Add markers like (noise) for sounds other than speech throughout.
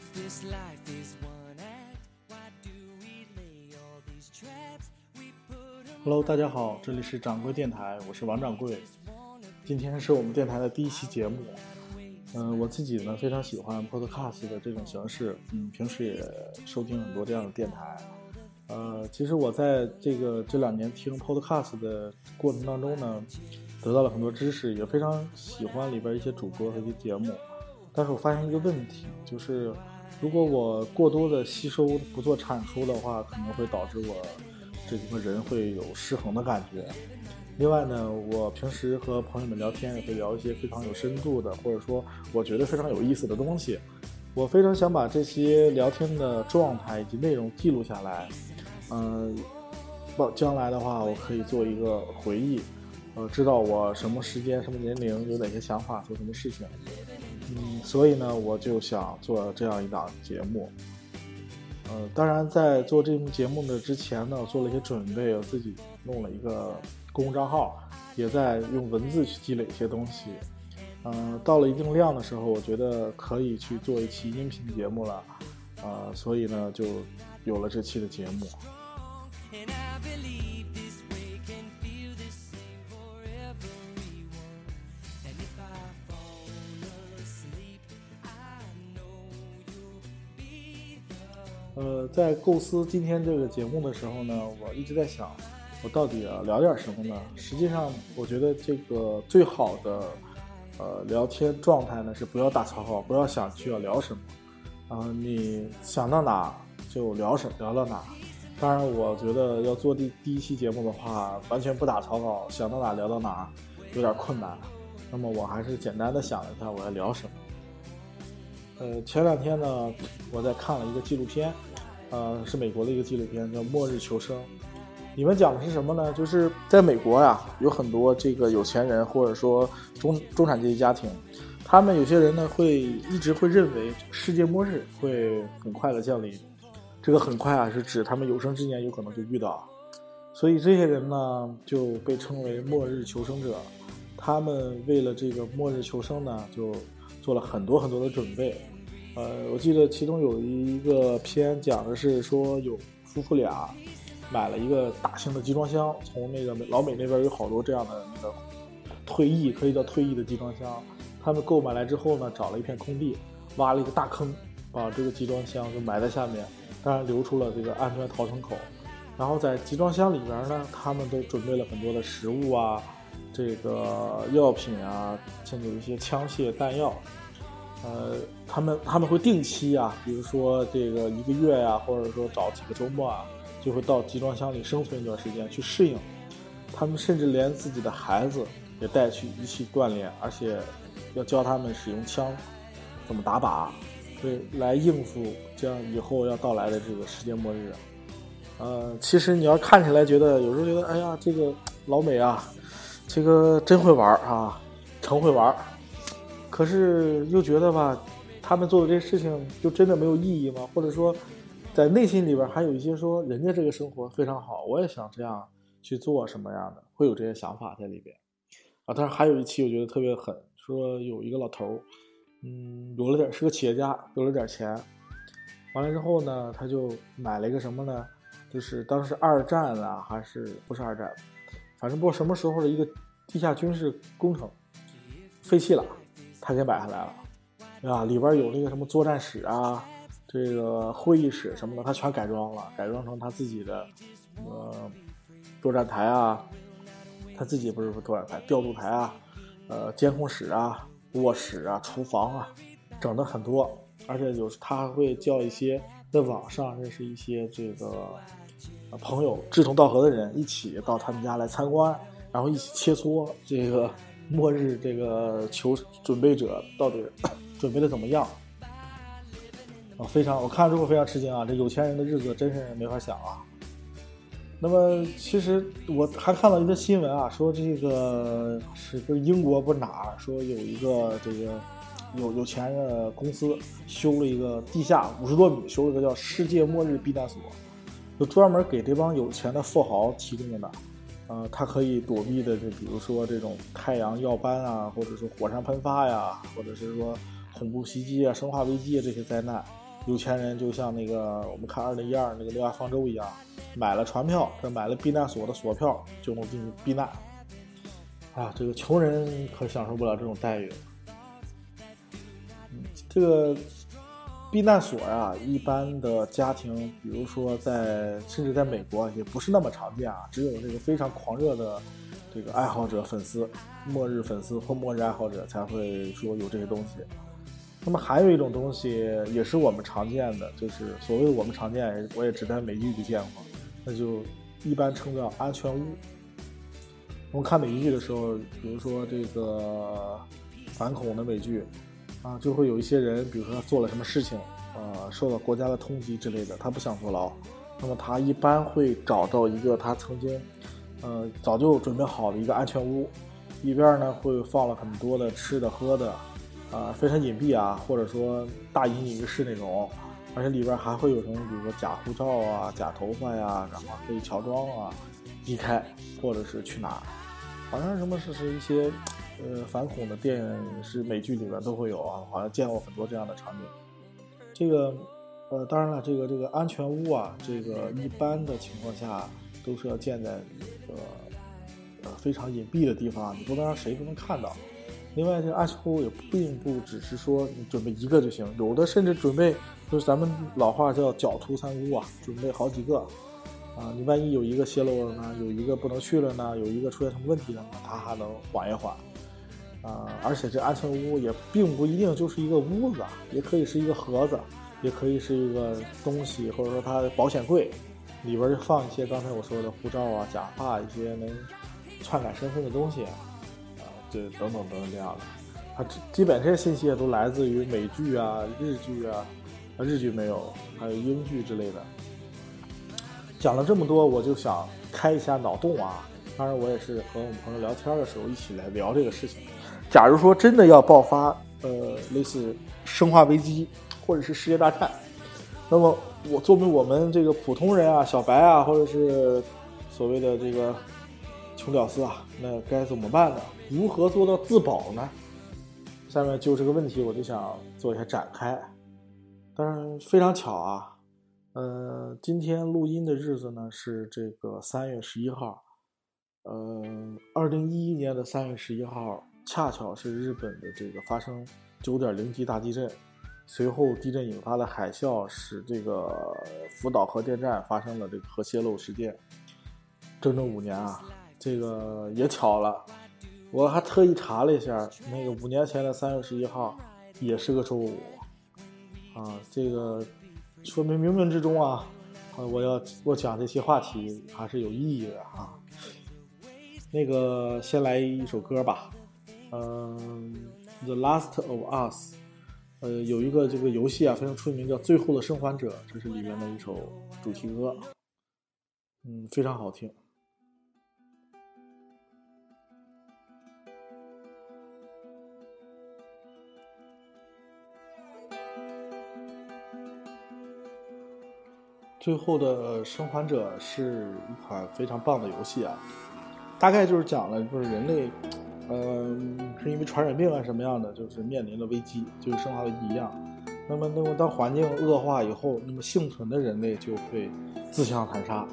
if this life is one act, why do we lay all these traps? We put 'em Hello，大家好，这里是掌柜电台，我是王掌柜。今天是我们电台的第一期节目。嗯、我自己呢非常喜欢 Podcast 的这种形式，嗯，平时也收听很多这样的电台。呃，其实我在这个这两年听 Podcast 的过程当中呢，得到了很多知识，也非常喜欢里边一些主播和一些节目。但是我发现一个问题，就是如果我过多的吸收不做产出的话，可能会导致我这个人会有失衡的感觉。另外呢，我平时和朋友们聊天也会聊一些非常有深度的，或者说我觉得非常有意思的东西。我非常想把这些聊天的状态以及内容记录下来，嗯、到将来的话，我可以做一个回忆，呃，知道我什么时间、什么年龄有哪些想法、做什么事情。嗯，所以呢，我就想做这样一档节目。呃，当然，在做这档节目的之前呢，我做了一些准备，我自己弄了一个公众账号，也在用文字去积累一些东西。嗯、到了一定量的时候，我觉得可以去做一期音频节目了，呃，所以呢，就有了这期的节目。呃，在构思今天这个节目的时候呢，我一直在想，我到底要聊点什么呢？实际上，我觉得这个最好的呃聊天状态呢是不要打草稿，不要想去要聊什么，啊、你想到哪就聊什聊到哪。当然，我觉得要做第第一期节目的话，完全不打草稿，想到哪聊到哪，有点困难。那么我还是简单的想了一下我要聊什么。呃，前两天呢，我在看了一个纪录片，呃，是美国的一个纪录片，叫《末日求生》。里面讲的是什么呢？就是在美国呀，有很多这个有钱人或者说中中产阶级家庭，他们有些人呢会一直会认为世界末日会很快的降临。这个很快啊，是指他们有生之年有可能就遇到。所以这些人呢就被称为末日求生者。他们为了这个末日求生呢，就做了很多很多的准备。呃，我记得其中有一个片讲的是说有夫妇俩买了一个大型的集装箱，从那个老美那边有好多这样的那个退役可以叫退役的集装箱，他们购买来之后呢，找了一片空地，挖了一个大坑，把这个集装箱就埋在下面，当然留出了这个安全逃生口。然后在集装箱里边呢，他们都准备了很多的食物啊，这个药品啊，甚至有一些枪械弹药。呃，他们他们会定期啊，比如说这个一个月呀、或者说找几个周末啊，就会到集装箱里生存一段时间去适应。他们甚至连自己的孩子也带去一起锻炼，而且要教他们使用枪，怎么打靶，对，来应付这样以后要到来的这个世界末日。呃，其实你要看起来觉得，有时候觉得，哎呀，这个老美啊，这个真会玩啊，成会玩。可是又觉得吧，他们做的这些事情就真的没有意义吗？或者说，在内心里边还有一些说，人家这个生活非常好，我也想这样去做什么样的，会有这些想法在里边。啊，当然还有一期我觉得特别狠，说有一个老头，嗯，有了点是个企业家，有了点钱，完了之后呢，他就买了一个什么呢？就是当时二战啊，还是不是二战，反正不知道什么时候的一个地下军事工程废弃了，他给买下来了，啊，里边有那个什么作战室啊，这个会议室什么的，他全改装了，改装成他自己的呃作战台啊，他自己不是说作战台，调度台啊，呃监控室啊，卧室啊，厨房啊，整的很多，而且有时他还会叫一些在网上认识一些这个朋友志同道合的人一起到他们家来参观，然后一起切磋这个末日这个求准备者到底 (coughs) 准备的怎么样啊？非常，我看了之后非常吃惊啊！这有钱人的日子真是没法想啊。那么其实我还看到一个新闻啊，说这个是不是英国不是哪儿说有一个这个有有钱的公司修了一个地下五十多米，修了一个叫世界末日避难所，就专门给这帮有钱的富豪提供的。呃，它可以躲避的，就比如说这种太阳耀斑啊，或者说火山喷发呀，或者是说恐怖袭击啊、生化危机啊这些灾难，有钱人就像那个我们看二零一二那个《六亚方舟》一样，买了船票，这买了避难所的锁票，就能进去避难。啊，这个穷人可享受不了这种待遇。嗯，这个避难所呀，一般的家庭，比如说在甚至在美国也不是那么常见啊，只有这个非常狂热的这个爱好者、粉丝、末日粉丝或末日爱好者才会说有这些东西。那么还有一种东西也是我们常见的，就是所谓我们常见，我也只在美剧里见过，那就一般称叫安全屋。我们看美剧的时候，比如说这个反恐的美剧，啊，就会有一些人，比如说他做了什么事情，呃，受到国家的通缉之类的，他不想坐牢，那么他一般会找到一个他曾经，呃，早就准备好的一个安全屋，里边呢会放了很多的吃的喝的。啊，非常隐蔽啊，或者说大隐隐于市那种，而且里边还会有什么，比如说假护照啊、假头发呀，然后可以乔装啊，离开或者是去哪儿，好像什么是是一些呃反恐的电影是美剧里边都会有啊，好像见过很多这样的场景。这个呃，当然了，这个这个安全屋啊，这个一般的情况下都是要建在一个呃非常隐蔽的地方，你不能让谁都能看到。另外，这个安全屋也并不只是说你准备一个就行，有的甚至准备就是咱们老话叫“狡兔三窟”啊，准备好几个，啊，你万一有一个泄露了呢，有一个不能去了呢，有一个出现什么问题了呢，它还能缓一缓，啊，而且这安全屋也并不一定就是一个屋子，也可以是一个盒子，也可以是一个东西，或者说它的保险柜，里边就放一些刚才我说的护照啊、假发一些能篡改身份的东西。啊，这，等等等等这样的，它基本这些信息也都来自于美剧啊、日剧啊，啊日剧没有，还有英剧之类的。讲了这么多，我就想开一下脑洞啊！当然，我也是和我们朋友聊天的时候一起来聊这个事情。假如说真的要爆发，呃，类似生化危机或者是世界大战，那么我作为我们这个普通人啊、小白啊，或者是所谓的这个穷屌丝啊，那该怎么办呢？如何做到自保呢？下面就这个问题，我就想做一下展开。但是非常巧啊，呃，今天录音的日子呢是这个三月十一号，呃，二零一一年的三月十一号，恰巧是日本的这个发生九点零级大地震，随后地震引发的海啸使这个福岛核电站发生了这个核泄漏事件，整整五年啊，这个也巧了。我还特意查了一下，那个五年前的三月十一号也是个周五，啊，这个说明冥冥之中啊，我要我讲这些话题还是有意义的啊。那个先来一首歌吧，嗯，《The Last of Us》，呃，有一个这个游戏啊非常出名，叫《最后的生还者》，这是里面的一首主题歌，嗯，非常好听。最后的生还者是一款非常棒的游戏啊，大概就是讲了，就是人类，嗯，是因为传染病啊什么样的，就是面临了危机，就是生化危机一样。那么，那么当环境恶化以后，那么幸存的人类就会自相残杀。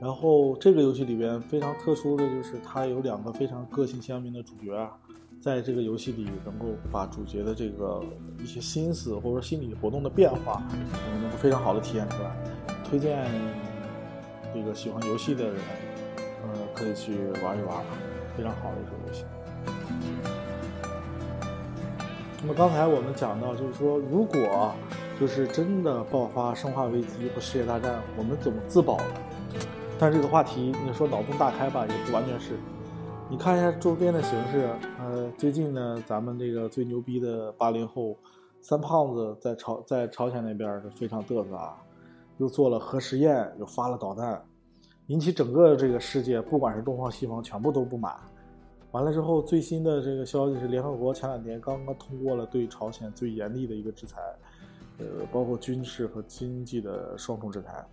然后这个游戏里边非常特殊的就是它有两个非常个性鲜明的主角啊。在这个游戏里，能够把主角的这个一些心思或者说心理活动的变化，能够非常好的体现出来。推荐这个喜欢游戏的人，呃，可以去玩一玩，非常好的一个游戏。那么刚才我们讲到，就是说，如果就是真的爆发生化危机或世界大战，我们怎么自保呢？但这个话题，你说脑洞大开吧，也不完全是。你看一下周边的形势，呃，最近呢，咱们这个最牛逼的八零后三胖子在朝在朝鲜那边是非常嘚瑟啊，又做了核实验，又发了导弹，引起整个这个世界，不管是东方西方，全部都不满。完了之后，最新的这个消息是，联合国前两天刚刚通过了对朝鲜最严厉的一个制裁，呃，包括军事和经济的双重制裁，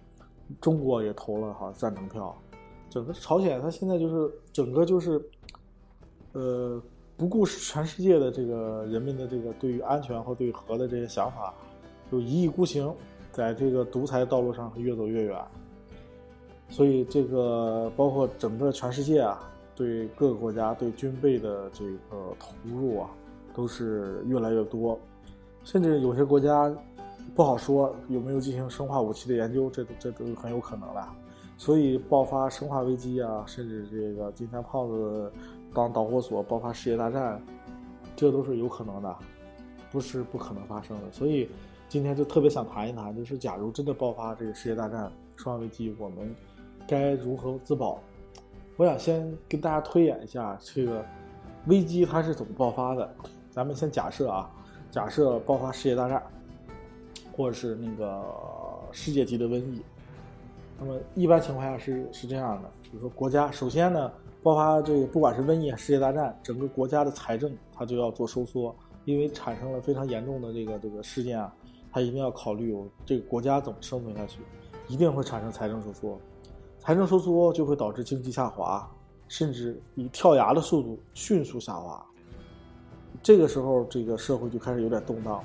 中国也投了哈赞成票。整个朝鲜，它现在就是整个就是，呃，不顾全世界的这个人民的这个对于安全或对核的这些想法，就一意孤行，在这个独裁道路上越走越远。所以，这个包括整个全世界啊，对各个国家对军备的这个投入啊，都是越来越多，甚至有些国家不好说有没有进行生化武器的研究，这都这都很有可能的。所以，爆发生化危机啊，甚至这个金三胖子当导火索爆发世界大战，这都是有可能的，不是不可能发生的。所以，今天就特别想谈一谈，就是假如真的爆发这个世界大战、生化危机，我们该如何自保？我想先跟大家推演一下这个危机它是怎么爆发的。咱们先假设啊，假设爆发世界大战，或者是那个世界级的瘟疫。那么一般情况下是是这样的，比如说国家首先呢爆发这个不管是瘟疫、世界大战，整个国家的财政它就要做收缩，因为产生了非常严重的这个这个事件啊，它一定要考虑这个国家怎么生存下去，一定会产生财政收缩，财政收缩就会导致经济下滑，甚至以跳崖的速度迅速下滑。这个时候这个社会就开始有点动荡，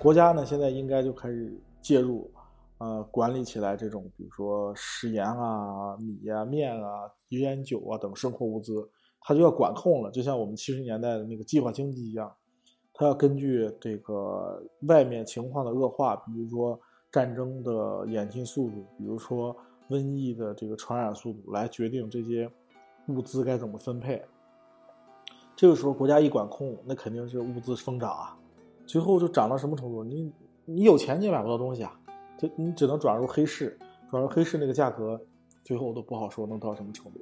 国家呢现在应该就开始介入。呃，管理起来这种，比如说食盐啊、米啊、面啊、油盐酒啊等生活物资，它就要管控了。就像我们七十年代的那个计划经济一样，它要根据这个外面情况的恶化，比如说战争的演进速度，比如说瘟疫的这个传染速度，来决定这些物资该怎么分配。这个时候国家一管控，那肯定是物资疯涨啊，最后就涨到什么程度？你你有钱你也买不到东西啊。就你只能转入黑市，转入黑市那个价格，最后都不好说能到什么程度。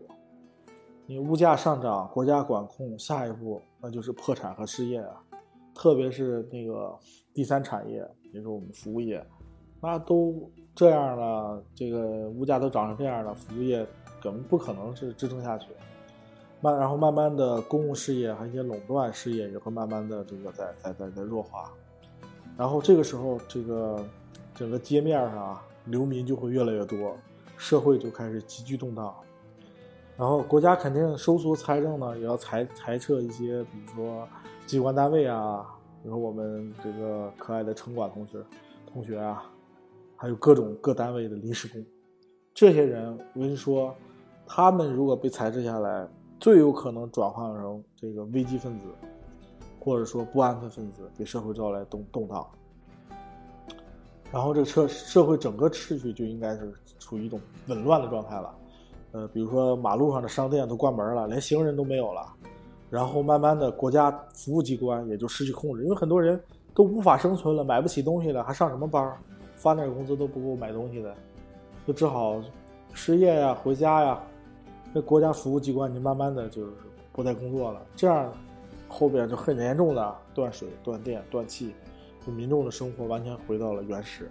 你物价上涨，国家管控，下一步那就是破产和失业啊。特别是那个第三产业，也就是我们服务业，那都这样了，这个物价都涨成这样了，服务业根本不可能是支撑下去。慢，然后慢慢的公共事业还有一些垄断事业也会慢慢的这个在在在在弱化。然后这个时候这个。整个街面上啊，流民就会越来越多，社会就开始急剧动荡。然后国家肯定收缩财政呢，也要裁裁撤一些，比如说机关单位啊，比如我们这个可爱的城管同学同学啊，还有各种各单位的临时工。这些人，我跟你说，他们如果被裁撤下来，最有可能转换成这个危机分子，或者说不安分分子，给社会招来动动荡。然后这个社社会整个秩序就应该是处于一种紊乱的状态了，呃，比如说马路上的商店都关门了，连行人都没有了，然后慢慢的国家服务机关也就失去控制，因为很多人都无法生存了，买不起东西了，还上什么班发点工资都不够买东西的，就只好失业呀，回家呀，那国家服务机关就慢慢的就是不再工作了，这样后边就很严重的断水、断电、断气。就民众的生活完全回到了原始，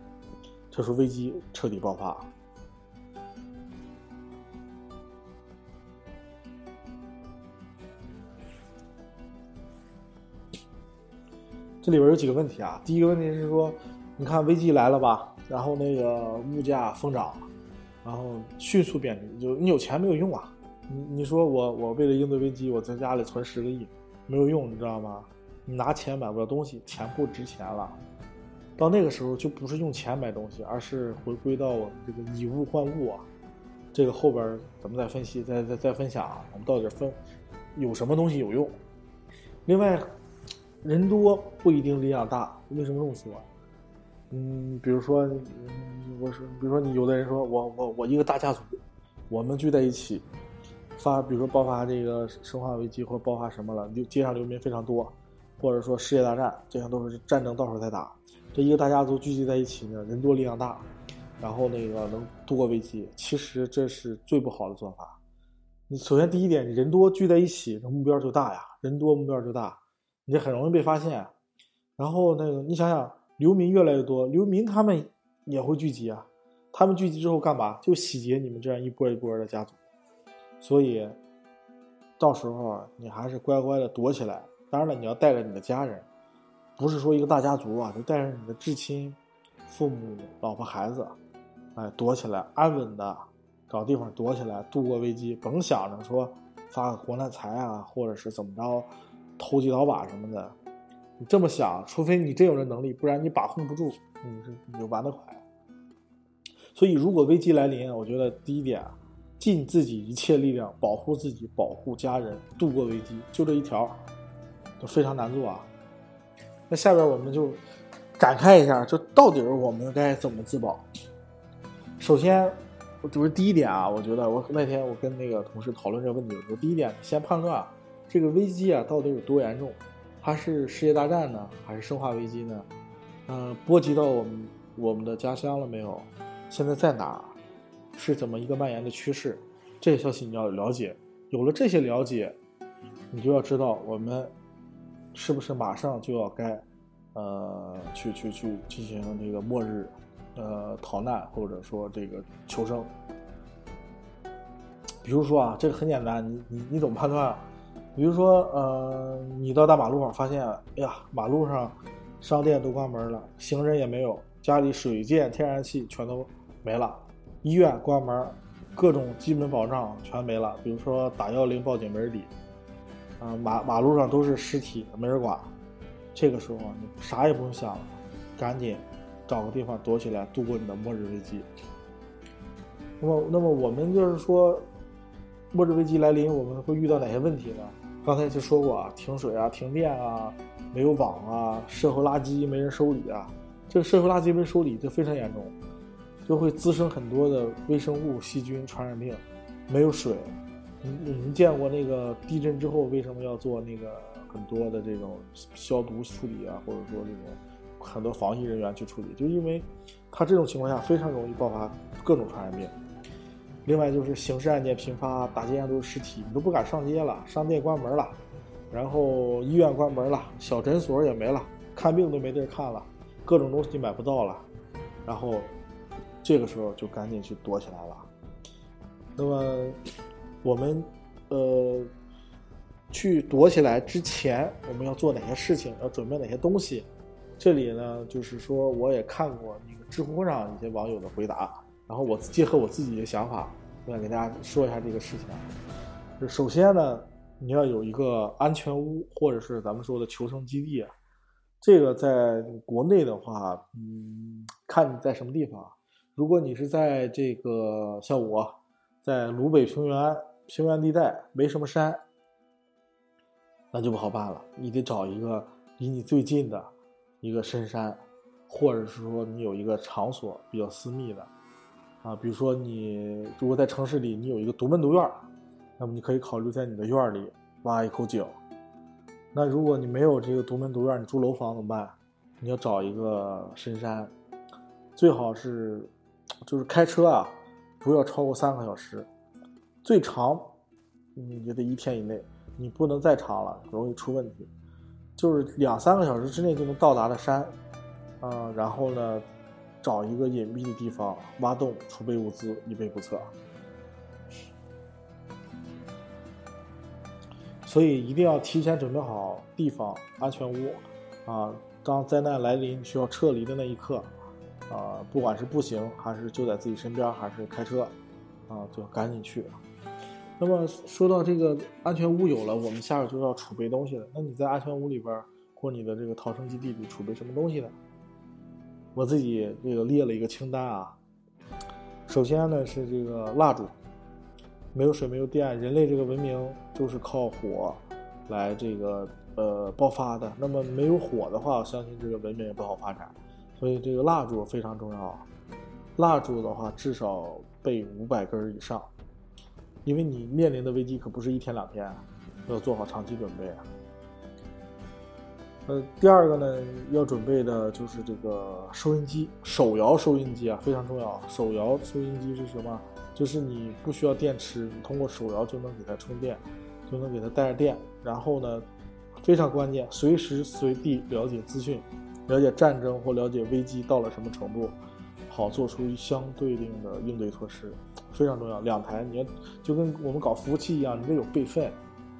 这时候危机彻底爆发。这里边有几个问题啊？第一个问题是说，你看危机来了吧，然后那个物价疯涨，然后迅速贬值，就你有钱没有用啊？你你说我我为了应对危机，我在家里存十个亿，没有用，你知道吗？你拿钱买不了东西，钱不值钱了。到那个时候就不是用钱买东西，而是回归到我们这个以物换物啊。这个后边咱们再分析，再再再分享啊，我们到底分有什么东西有用。另外，人多不一定力量大，为什么这么说？嗯，比如说，我说，比如说你有的人说我我我一个大家族，我们聚在一起，发，比如说爆发这个生化危机或者爆发什么了，就街上流民非常多。或者说世界大战，这样都是战争到时候再打。这一个大家族聚集在一起呢，人多力量大，然后那个能度过危机。其实这是最不好的做法。你首先第一点，你人多聚在一起，那目标就大呀，人多目标就大，你这很容易被发现。然后那个你想想，流民越来越多，流民他们也会聚集啊。他们聚集之后干嘛？就洗劫你们这样一波一波的家族。所以，到时候你还是乖乖的躲起来。当然了，你要带着你的家人，不是说一个大家族啊，就带着你的至亲、父母、老婆、孩子，哎，躲起来，安稳的找地方躲起来，度过危机。甭想着说发个国难财啊，或者是怎么着，投机倒把什么的。你这么想，除非你真有这能力，不然你把控不住。你是你就完得快。所以，如果危机来临，我觉得第一点，尽自己一切力量保护自己、保护家人，度过危机，就这一条，就非常难做啊。那下边我们就展开一下，就到底我们该怎么自保？首先，我就是第一点啊，我觉得我那天我跟那个同事讨论这个问题的时候，第一点先判断这个危机啊到底有多严重，它是世界大战呢，还是生化危机呢？嗯、波及到我们我们的家乡了没有？现在在哪儿？是怎么一个蔓延的趋势？这些消息你要了解。有了这些了解，你就要知道我们是不是马上就要该呃去去去进行这个末日呃逃难，或者说这个求生。比如说啊，这个很简单，你你你怎么判断啊？比如说呃，你到大马路上发现，哎呀，马路上商店都关门了，行人也没有，家里水电、天然气全都没了，医院关门，各种基本保障全没了。比如说打幺幺零报警没人理，啊、马马路上都是尸体，没人管。这个时候，你啥也不用想了，赶紧找个地方躲起来，度过你的末日危机。那么，那么我们就是说，末日危机来临，我们会遇到哪些问题呢？刚才就说过啊，停水啊、停电啊、没有网啊、社会垃圾没人收理啊，这个社会垃圾没收理，这非常严重，就会滋生很多的微生物、细菌、传染病。没有水，你你们见过那个地震之后为什么要做那个很多的这种消毒处理啊，或者说这种很多防疫人员去处理，就因为它这种情况下非常容易爆发各种传染病。另外就是刑事案件频发，大街上都是尸体，你都不敢上街了，商店关门了，然后医院关门了，小诊所也没了，看病都没地儿看了，各种东西买不到了，然后这个时候就赶紧去躲起来了。那么我们呃去躲起来之前，我们要做哪些事情？要准备哪些东西？这里呢，就是说我也看过那个知乎上一些网友的回答，然后我结合我自己的想法，我想给大家说一下这个事情。首先呢，你要有一个安全屋，或者是咱们说的求生基地啊。这个在国内的话，嗯，看你在什么地方。如果你是在这个像我，在鲁北平原平原地带，没什么山，那就不好办了。你得找一个离你最近的一个深山，或者是说你有一个场所比较私密的，啊，比如说你如果在城市里你有一个独门独院，那么你可以考虑在你的院里挖一口井。那如果你没有这个独门独院，你住楼房怎么办？你要找一个深山，最好是就是开车啊，不要超过三个小时，最长你也得一天以内，你不能再长了，容易出问题。就是两三个小时之内就能到达的山，啊、然后呢，找一个隐蔽的地方挖洞储备物资，以备不测。所以一定要提前准备好地方、安全屋，啊，当灾难来临需要撤离的那一刻，啊，不管是步行还是就在自己身边，还是开车，啊，就赶紧去。那么说到这个安全屋有了，我们下边就要储备东西了。那你在安全屋里边或你的这个逃生基地里储备什么东西呢？我自己这个列了一个清单啊。首先呢是这个蜡烛，没有水没有电，人类这个文明就是靠火来这个呃爆发的。那么没有火的话，我相信这个文明也不好发展。所以这个蜡烛非常重要。蜡烛的话，至少备五百根以上。因为你面临的危机可不是一天两天，要做好长期准备。呃，第二个呢，要准备的就是这个收音机，手摇收音机啊，非常重要。手摇收音机是什么？就是你不需要电池，你通过手摇就能给它充电，就能给它带着电。然后呢，非常关键，随时随地了解资讯，了解战争或了解危机到了什么程度，好做出相对应的应对措施，非常重要。两台你要就跟我们搞服务器一样，你得有备份，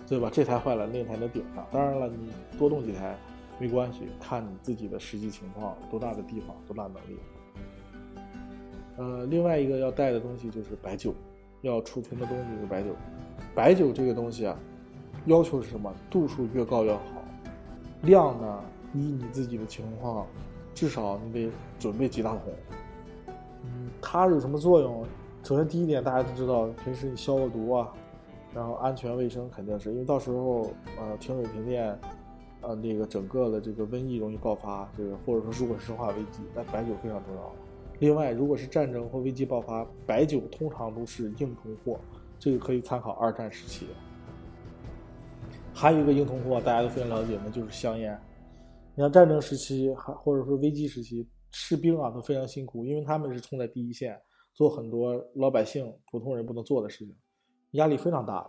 对吧？这台坏了，那台能顶上。当然了，你多动几台没关系，看你自己的实际情况，多大的地方，多大能力。呃，另外一个要带的东西就是白酒，要储存的东西是白酒。白酒这个东西啊，要求是什么？度数越高越好，量呢依你自己的情况至少你得准备几大桶。嗯，它有什么作用？首先第一点，大家都知道，平时你消个毒啊，然后安全卫生肯定是因为到时候呃停水停电，呃那个整个的这个瘟疫容易爆发，这个或者说如果是生化危机，那白酒非常重要。另外，如果是战争或危机爆发，白酒通常都是硬通货，这个可以参考二战时期。还有一个硬通货，大家都非常了解，那就是香烟。你像战争时期，还或者说危机时期，士兵啊都非常辛苦，因为他们是冲在第一线，做很多老百姓、普通人不能做的事情，压力非常大。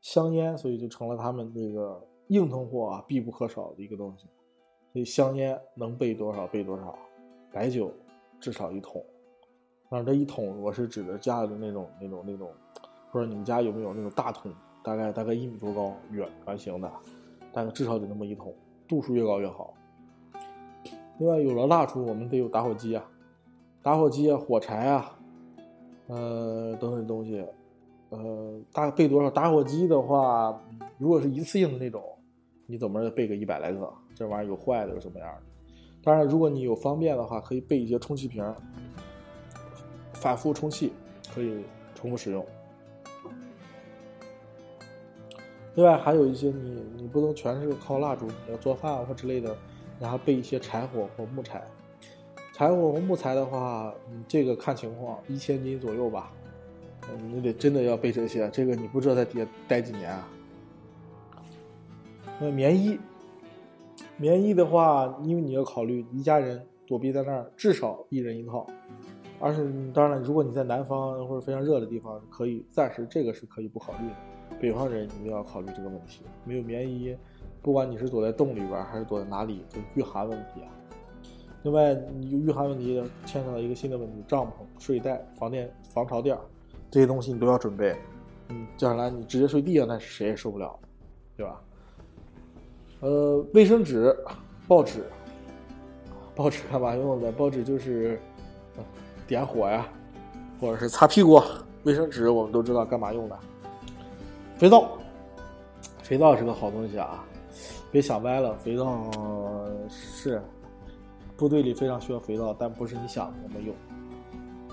香烟，所以就成了他们这个硬通货啊必不可少的一个东西。所以香烟能备多少备多少，白酒。至少一桶，当然这一桶我是指的家里的那种、那种、那种，不知道你们家有没有那种大桶，大概大概一米多高，圆圆形的，但是至少得那么一桶，度数越高越好。另外，有了蜡烛，我们得有打火机啊，打火机啊，火柴啊，呃，等等东西，呃，大概备多少？打火机的话，如果是一次性的那种，你怎么着备个一百来个？这玩意儿有坏的，有什么样的？当然，如果你有方便的话，可以备一些充气瓶，反复充气，可以重复使用。另外，还有一些你你不能全是靠蜡烛，你要做饭或之类的，然后备一些柴火或木柴。柴火和木材的话，你，这个看情况，一千斤左右吧。你得真的要备这些，这个你不知道在底下待几年啊。那棉衣。棉衣的话，因为你要考虑一家人躲避在那儿，至少一人一套。而是当然了，如果你在南方或者非常热的地方，可以暂时这个是可以不考虑的。北方人你要考虑这个问题，没有棉衣，不管你是躲在洞里边还是躲在哪里，就御寒问题啊。另外，你御寒问题牵扯到一个新的问题：帐篷、睡袋、防电、防潮垫这些东西你都要准备。嗯，将来你直接睡地上，那是谁也受不了，对吧？呃，卫生纸、报纸，报纸干嘛用的？报纸就是点火呀，或者是擦屁股。卫生纸我们都知道干嘛用的。肥皂，肥皂是个好东西啊，别想歪了。肥皂是部队里非常需要肥皂，但不是你想的那么用。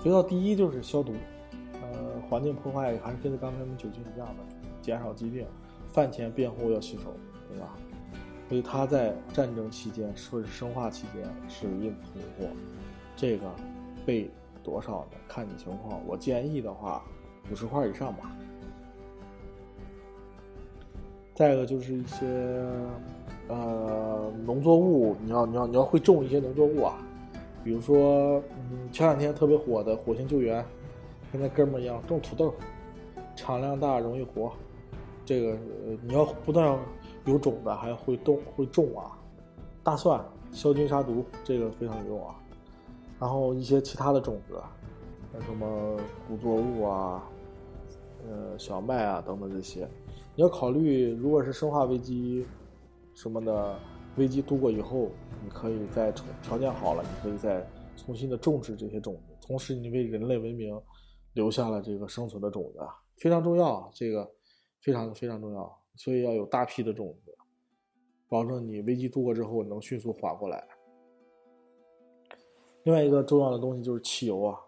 肥皂第一就是消毒，呃，环境破坏还是跟刚才的酒精一样的，减少疾病。饭前便后要洗手，对吧？所以它在战争期间或者生化期间是硬通货，这个备多少呢？看你情况。我建议的话，五十块以上吧。再一个就是一些呃农作物，你要你要你要会种一些农作物啊，比如说嗯前两天特别火的火星救援，跟那哥们一样种土豆，产量大容易活，这个呃你要不断。有种的还会动会种啊，大蒜消菌杀毒这个非常有用啊，然后一些其他的种子，像什么谷作物啊，呃小麦啊等等这些，你要考虑，如果是生化危机什么的危机度过以后，你可以再重条件好了，你可以再重新的种植这些种子，同时你为人类文明留下了这个生存的种子，非常重要，这个非常非常重要。所以要有大批的种子，保证你危机度过之后能迅速缓过来。另外一个重要的东西就是汽油啊，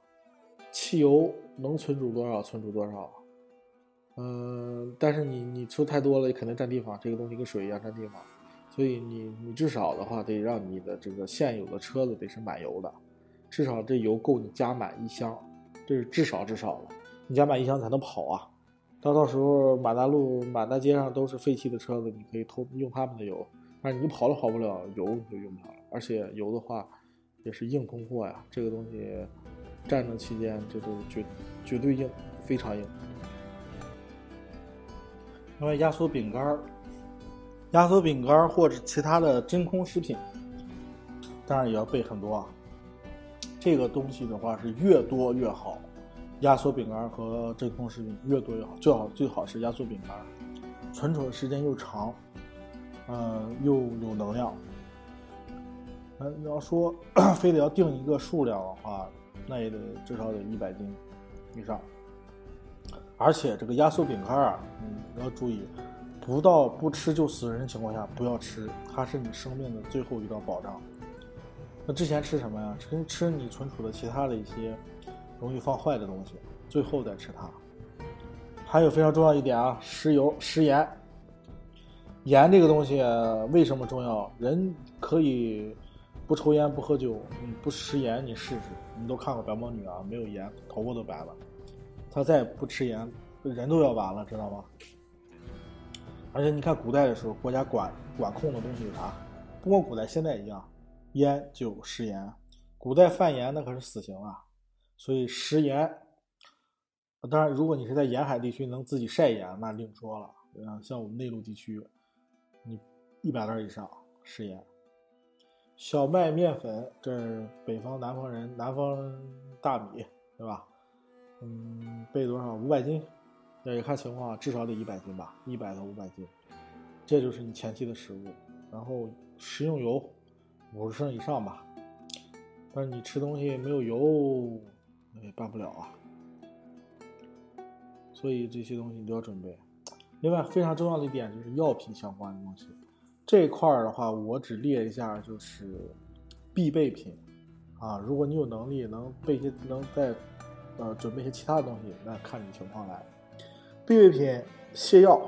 汽油能存储多少存储多少。嗯，但是你你出太多了，肯定占地方。这个东西跟水一样占地方，所以你你至少的话得让你的这个现有的车子得是满油的，至少这油够你加满一箱，这是至少至少的，你加满一箱才能跑啊。到到时候满大路、满大街上都是废弃的车子，你可以偷用他们的油，但是你跑都跑不了，油你就用不了了。而且油的话，也是硬通货呀，这个东西，战争期间这都绝绝对硬，非常硬。另外，压缩饼干、压缩饼干或者其他的真空食品，当然也要备很多啊。这个东西的话是越多越好。压缩饼干和真空食品越多越好，最好最好是压缩饼干，存储的时间又长，嗯，又有能量。嗯，你要说非得要定一个数量的话，那也得至少得一百斤以上。而且这个压缩饼干啊，嗯，要注意，不到不吃就死人的情况下不要吃，它是你生命的最后一道保障。那之前吃什么呀？吃吃你存储的其他的一些容易放坏的东西，最后再吃它。还有非常重要一点啊，食油、食盐。盐这个东西为什么重要？人可以不抽烟不喝酒，你不食盐你试试，你都看过白毛女啊，没有盐头发都白了。他再不吃盐，人都要完了，知道吗？而且你看古代的时候，国家管管控的东西有啥？不光古代，现在一样，烟酒食盐。古代犯盐那可是死刑啊，所以食盐。当然，如果你是在沿海地区能自己晒盐，那另说了。嗯，像我们内陆地区，你一百袋以上食盐。小麦面粉，这是北方南方人，南方大米，对吧？嗯，备多少？五百斤。要也看情况，至少得一百斤吧，一百到五百斤。这就是你前期的食物。然后食用油五十升以上吧。但是你吃东西没有油，也办不了啊。所以这些东西你都要准备。另外非常重要的一点就是药品相关的东西，这块儿的话我只列一下，就是必备品啊。如果你有能力能备些，能再呃准备些其他的东西，那看你情况来。必备品泻药，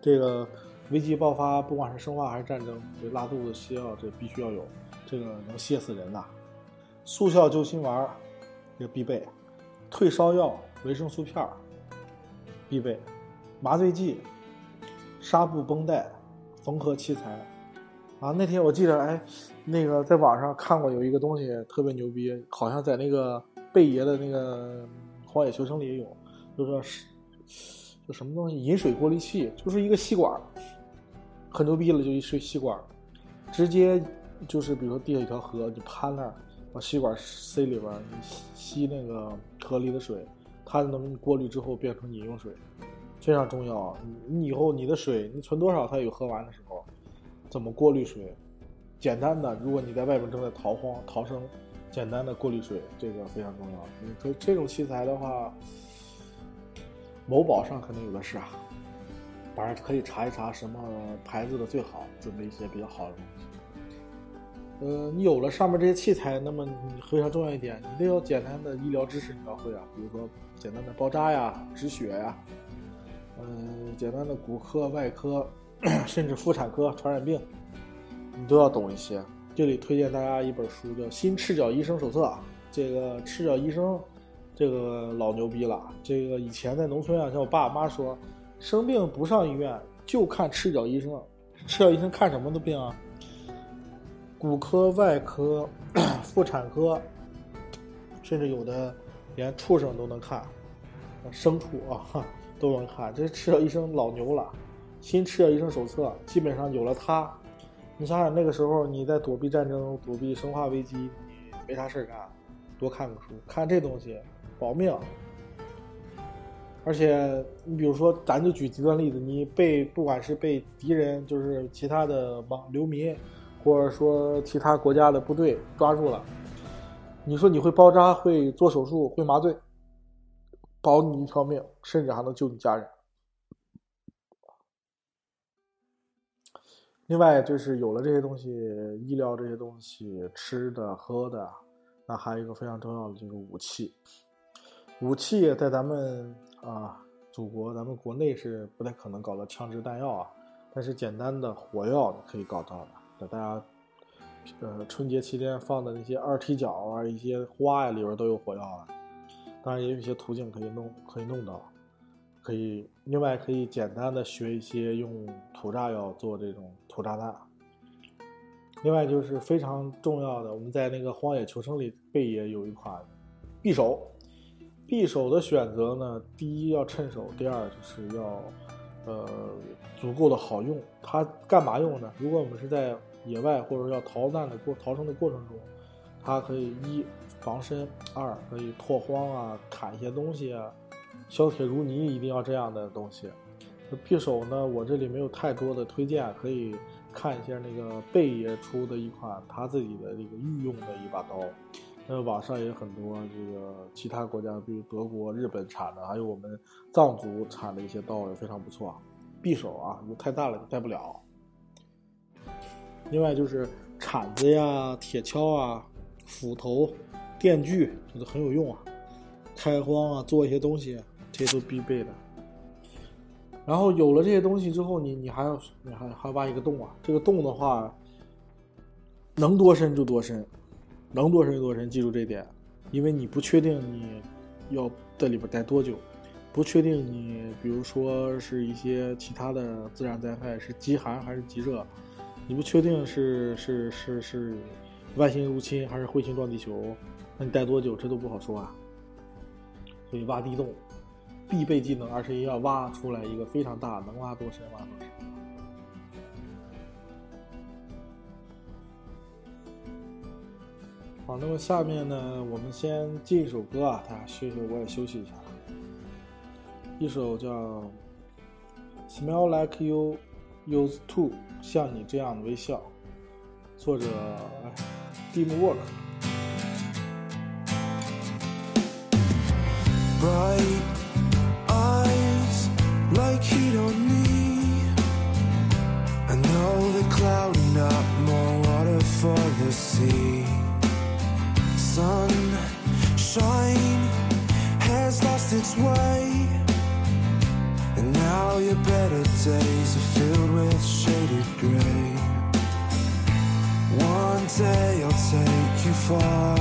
这个危机爆发，不管是生化还是战争，这拉肚子泻药这必须要有，这个能泻死人呐。速效救心丸，这个必备。退烧药、维生素片儿。必备，麻醉剂、纱布绷带、缝合器材，啊，那天我记得，哎，那个在网上看过有一个东西特别牛逼，好像在那个贝爷的那个《荒野求生》里也有，就是就什么东西饮水过滤器，就是一个吸管，很牛逼了，就一水吸管，直接就是比如说地下一条河，你趴那儿把吸管塞里边，你吸那个河里的水。它能过滤之后变成饮用水，非常重要啊！你以后你的水你存多少，它有喝完的时候，怎么过滤水？简单的，如果你在外边正在逃荒逃生，简单的过滤水这个非常重要。你可这种器材的话，某宝上可能有的是啊，反正可以查一查什么牌子的最好，准备一些比较好的。呃，你有了上面这些器材，那么你非常重要一点，你得有简单的医疗知识，你要会啊，比如说简单的包扎呀、止血呀，嗯，简单的骨科、外科，(clears throat) 甚至妇产科、传染病，你都要懂一些。这里推荐大家一本书，叫《新赤脚医生手册》。这个赤脚医生，这个老牛逼了。这个以前在农村啊，像我爸妈说，生病不上医院，就看赤脚医生。赤脚医生看什么的病啊？骨科、外科、(clears throat) 妇产科，甚至有的连畜生都能看，牲畜啊都能看。这赤脚医生老牛了，新赤脚医生手册基本上有了它，你想想那个时候你在躲避战争、躲避生化危机，你没啥事干，多看个书，看这东西保命。而且你比如说，咱就举极端例子，你被不管是被敌人，就是其他的网流民。或者说其他国家的部队抓住了，你说你会包扎、会做手术、会麻醉，保你一条命，甚至还能救你家人。另外就是有了这些东西，医疗这些东西、吃的、喝的，那还有一个非常重要的就是武器。武器在咱们啊祖国，咱们国内是不太可能搞到枪支弹药啊，但是简单的火药可以搞到的。给大家，呃，春节期间放的那些二踢脚啊，一些花呀，里边都有火药啊。当然也有一些途径可以弄，可以弄到，可以。另外可以简单的学一些用土炸药做这种土炸弹。另外就是非常重要的，我们在那个《荒野求生》里贝爷有一款匕首。匕首的选择呢，第一要趁手，第二就是要。呃，足够的好用，它干嘛用呢？如果我们是在野外或者要逃难的过逃生的过程中，它可以一防身，二可以拓荒啊，砍一些东西啊，削铁如泥，一定要这样的东西。匕首呢，我这里没有太多的推荐，可以看一下那个贝爷出的一款他自己的这个御用的一把刀。那网上也有很多这个其他国家，比如德国、日本产的，还有我们藏族产的一些刀也非常不错。匕首啊，你太大了你带不了。另外就是铲子呀、铁锹啊、斧头、电锯，这都很有用啊。开荒啊，做一些东西，这些都必备的。然后有了这些东西之后，你你还要你还还要挖一个洞啊。这个洞的话，能多深就多深，能多深就多深，记住这点，因为你不确定你要在里边待多久，不确定你比如说是一些其他的自然灾害是极寒还是极热，你不确定是是是是外星入侵还是彗星撞地球，那你待多久这都不好说啊。所以挖地洞必备技能，而且要挖出来一个非常大，能挖多深挖多深。好，那么下面呢，我们先进一首歌啊，大家休息，我也休息一下。一首叫《Smell Like You Used To》，像你这样的微笑，作者 Dim Work。bright days are filled with shaded gray. One day I'll take you far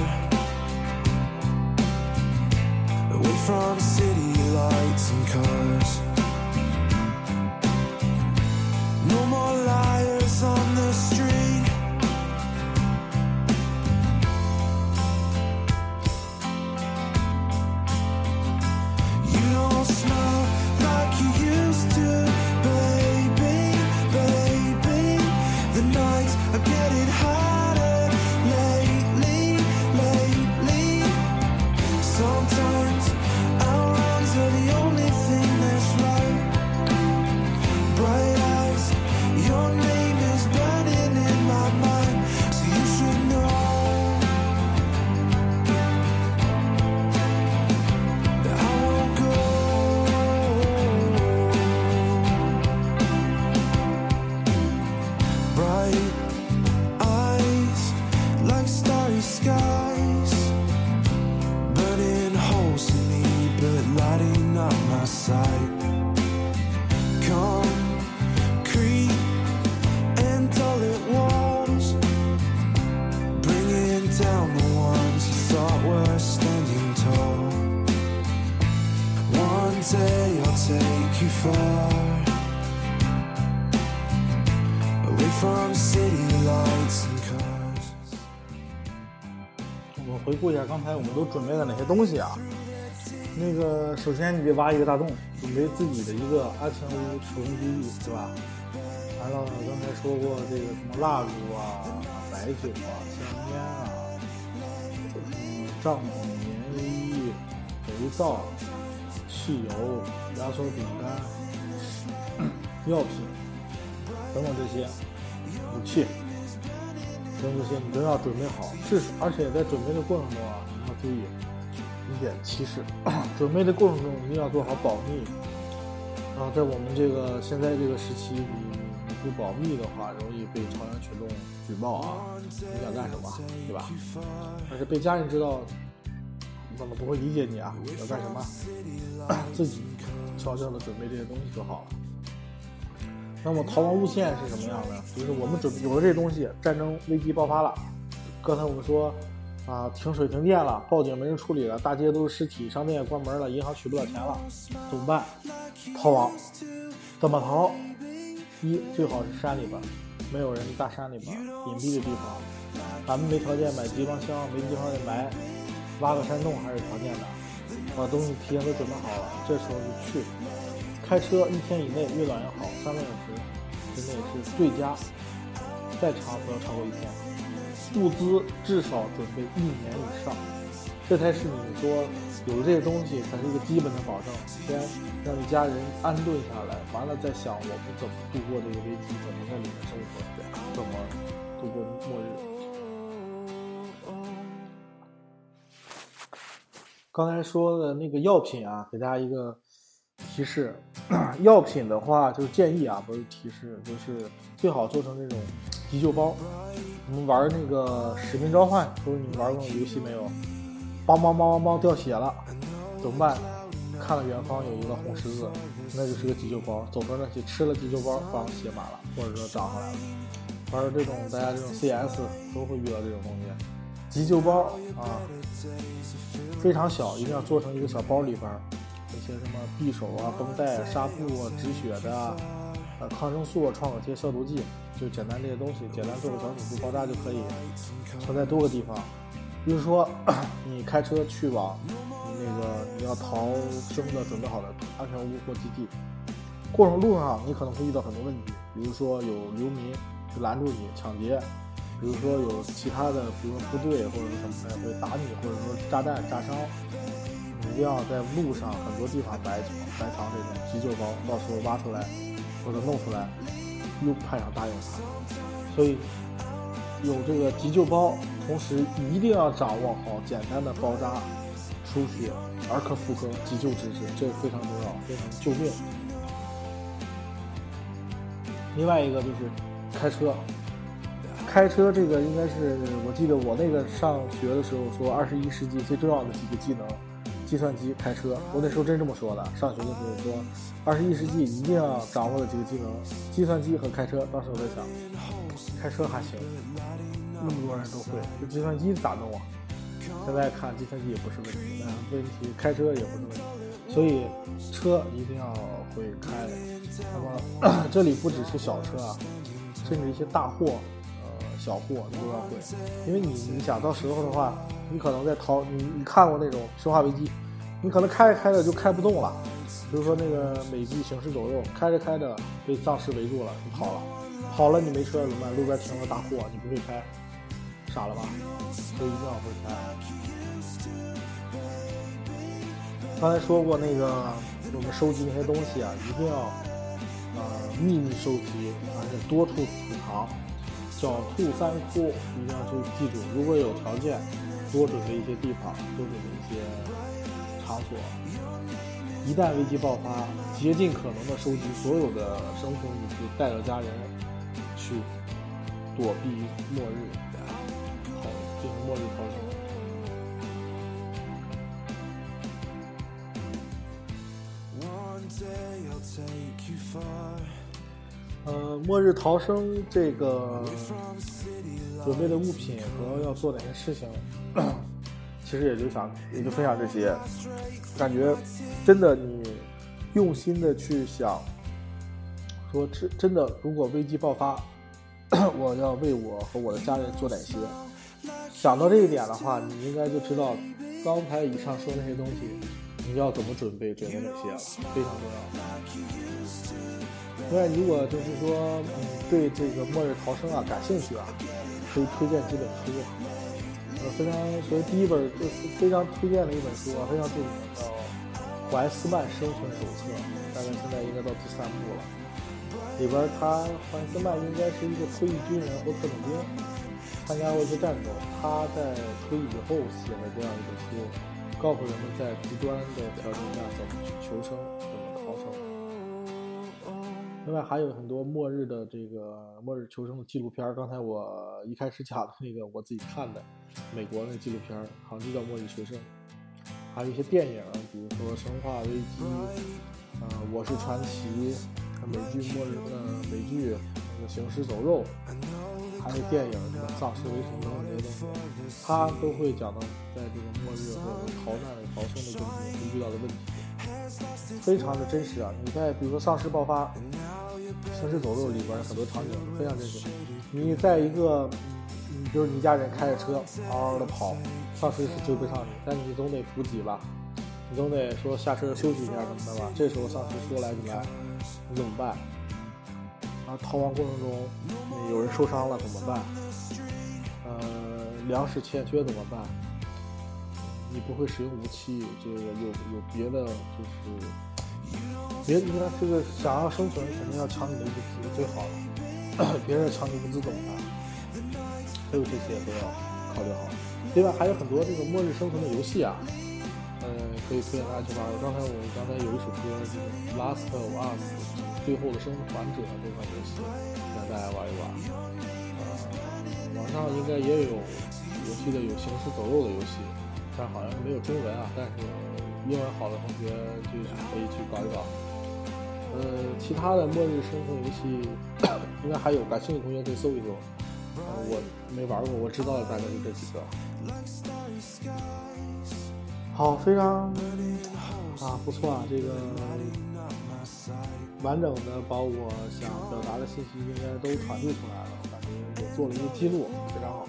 刚才我们都准备了哪些东西啊？那个，首先你得挖一个大洞，准备自己的一个安全屋储存基地，对吧？完了，刚才说过这个什么蜡烛啊、白酒啊、香烟啊，帐篷、棉衣、肥皂、汽油、压缩饼干、(clears throat) 药品等等这些武器。等这些你都要准备好，是而且在准备的过程中啊，你要注意一点提示，(clears throat) 准备的过程中一定要做好保密。啊，在我们这个现在这个时期，你你不保密的话，容易被朝阳群众举报啊，你想干什么，对吧？但是被家人知道，那么不会理解你啊，你要干什么，(coughs) 自己悄悄的准备这些东西就好了。那么逃亡路线是什么样的？就是我们准备有了这东西，战争危机爆发了。刚才我们说，啊，停水停电了，报警没人处理了，大街都是尸体，商店也关门了，银行取不了钱了，怎么办？逃亡。怎么逃？一最好是山里边，没有人的大山里边，隐蔽的地方。咱们没条件买集装箱，没地方埋，挖个山洞还是条件的。把东西提前都准备好了，这时候就去。开车一天以内，越短越好，三个小时之内是最佳，再长不要超过一天。物资至少准备一年以上，这才是你说有这些东西才是一个基本的保证。先让你家人安顿下来，完了再想我们怎么度过这个危机，怎么在里面生活，怎么度过末日。刚才说的那个药品啊，给大家一个提示，(clears throat) 药品的话就是建议啊，不是提示，就是最好做成这种急救包。你们玩那个《使命召唤》，不是你玩过那种游戏没有？梆梆梆梆梆掉血了，怎么办？看了远方有一个红十字，那就是个急救包，走到那去吃了急救包，帮血满了，或者说长回来了。玩这种大家这种 CS 都会遇到这种东西。急救包啊，非常小，一定要做成一个小包里边一些什么匕首啊、绷带、纱布啊、止血的啊、呃抗生素、啊创可贴、消毒剂，就简单这些东西，简单做个小手术包扎就可以，存在多个地方。比如说，(coughs) 你开车去往那个你要逃生的准备好的安全屋或基地，过程路上你可能会遇到很多问题，比如说有流民就拦住你抢劫，比如说有其他的，比如说部队或者是什么的会打你，或者说炸弹炸伤，一定要在路上很多地方摆摆藏这种急救包，到时候挖出来或者弄出来，又派上大用场。所以有这个急救包，同时一定要掌握好简单的包扎、输血、儿科妇科急救知识，这非常重要，非常救命。另外一个就是开车，开车这个应该是我记得我那个上学的时候说，二十一世纪最重要的几个技能，计算机、开车。我那时候真这么说的，上学的时候说，二十一世纪一定要掌握的几个技能，计算机和开车。当时我在想，开车还行，那么多人都会，这计算机咋弄啊？现在看计算机也不是问题，但问题开车也不是问题，所以车一定要会开。那么这里不只是小车啊，甚至一些大货，小货你都要会，因为你你想到时候的话，你可能在逃，你你看过那种《生化危机》，你可能开着开着就开不动了，比如说那个美剧《行尸走肉》，开着开着被丧尸围住了，你跑了，跑了你没车怎么办？路边停了大货，你不会开，傻了吧？所以一定要会开。刚才说过那个，我们收集那些东西啊，一定要呃秘密收集，而且多处储藏，小兔三窟，一定要去记住。如果有条件，多准备一些地方，多准备一些场所。一旦危机爆发，竭尽可能的收集所有的生存物资，带着家人去躲避末日，好进行末日逃末日逃生这个准备的物品和要做哪些事情，其实也就想也就分享这些。感觉真的你用心的去想，说真真的，如果危机爆发，(coughs) 我要为我和我的家人做哪些？想到这一点的话，你应该就知道刚才以上说那些东西，你要怎么准备，准备哪些了，非常重要。另外，如果就是说，嗯，对这个末日逃生啊感兴趣啊，可以推荐几本书。呃，非常，所以第一本就是非常推荐的一本书啊，非常著名，叫《怀斯曼生存手册》，大概现在应该到第三部了。里边他怀斯曼应该是一个退役军人或特种兵，参加过一些战斗。他在退役以后写的这样一本书，告诉人们在极端的条件下怎么去求，生。另外还有很多末日的这个末日求生的纪录片，刚才我一开始讲的那个我自己看的美国那纪录片，好像就叫《末日求生》，还有一些电影，比如说《生化危机》，呃，《我是传奇》，美剧《末日》呃美剧那个《行尸走肉》，还有电影什么《丧尸围城》等等这些东西，它都会讲到在这个末日或者逃难逃生的过程中会遇到的问题。非常的真实啊！你在比如说丧尸爆发，《行尸走肉》里边很多场景非常真实。你在一个，嗯，比如你家人开着车嗷嗷的跑，丧尸是追不上你，但你总得补给吧，你总得说下车休息一下什么的吧。这时候丧尸说来就来，你怎么办？啊，逃亡过程中有人受伤了怎么办？呃，粮食欠缺怎么办？你不会使用武器，这个有有别的就是别你看这个想要生存，肯定要抢你的物资最好了，(clears throat) 别人抢你物资怎么办？所有这些都要考虑好。另外还有很多这个末日生存的游戏啊，呃，可以推荐大家去玩。刚才我刚才有一首歌，就是《Last of Us》最后的生还者这款游戏，让大家玩一玩。呃，网上应该也有，我记得有行尸走肉的游戏，但好像是没有中文啊。但是英文好的同学就可以去搞一搞。呃，其他的末日生存游戏 (coughs) 应该还有，感兴趣同学可以搜一搜。我没玩过，我知道的大概就这几个。好，非常啊不错啊，这个完整的把我想表达的信息应该都传递出来了，我感觉也做了一个记录，非常好。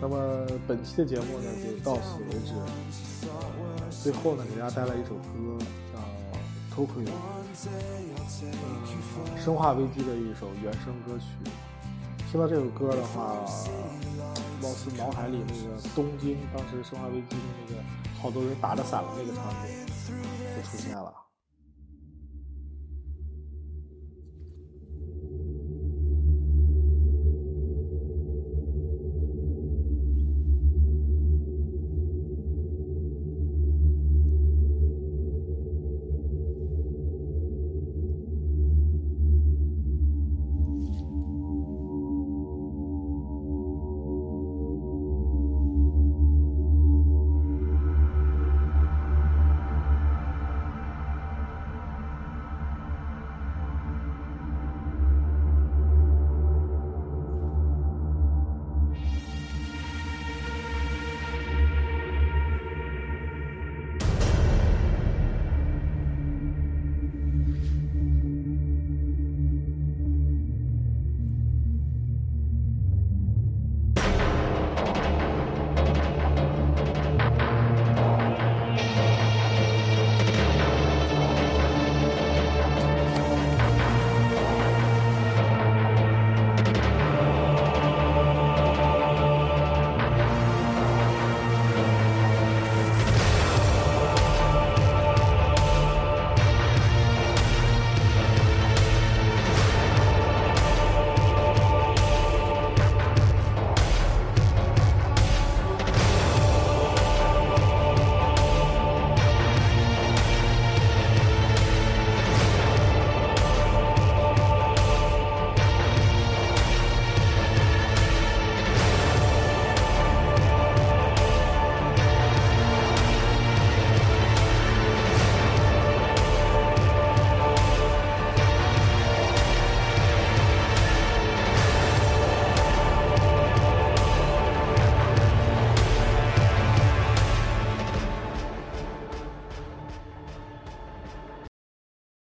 那么本期的节目呢就到此为止。最后呢给大家带来一首歌，叫《Tokyo》，嗯，《生化危机》的一首原声歌曲。听到这首歌的话，貌似脑海里那个东京当时《生化危机》的那个好多人打着伞的那个场景就出现了。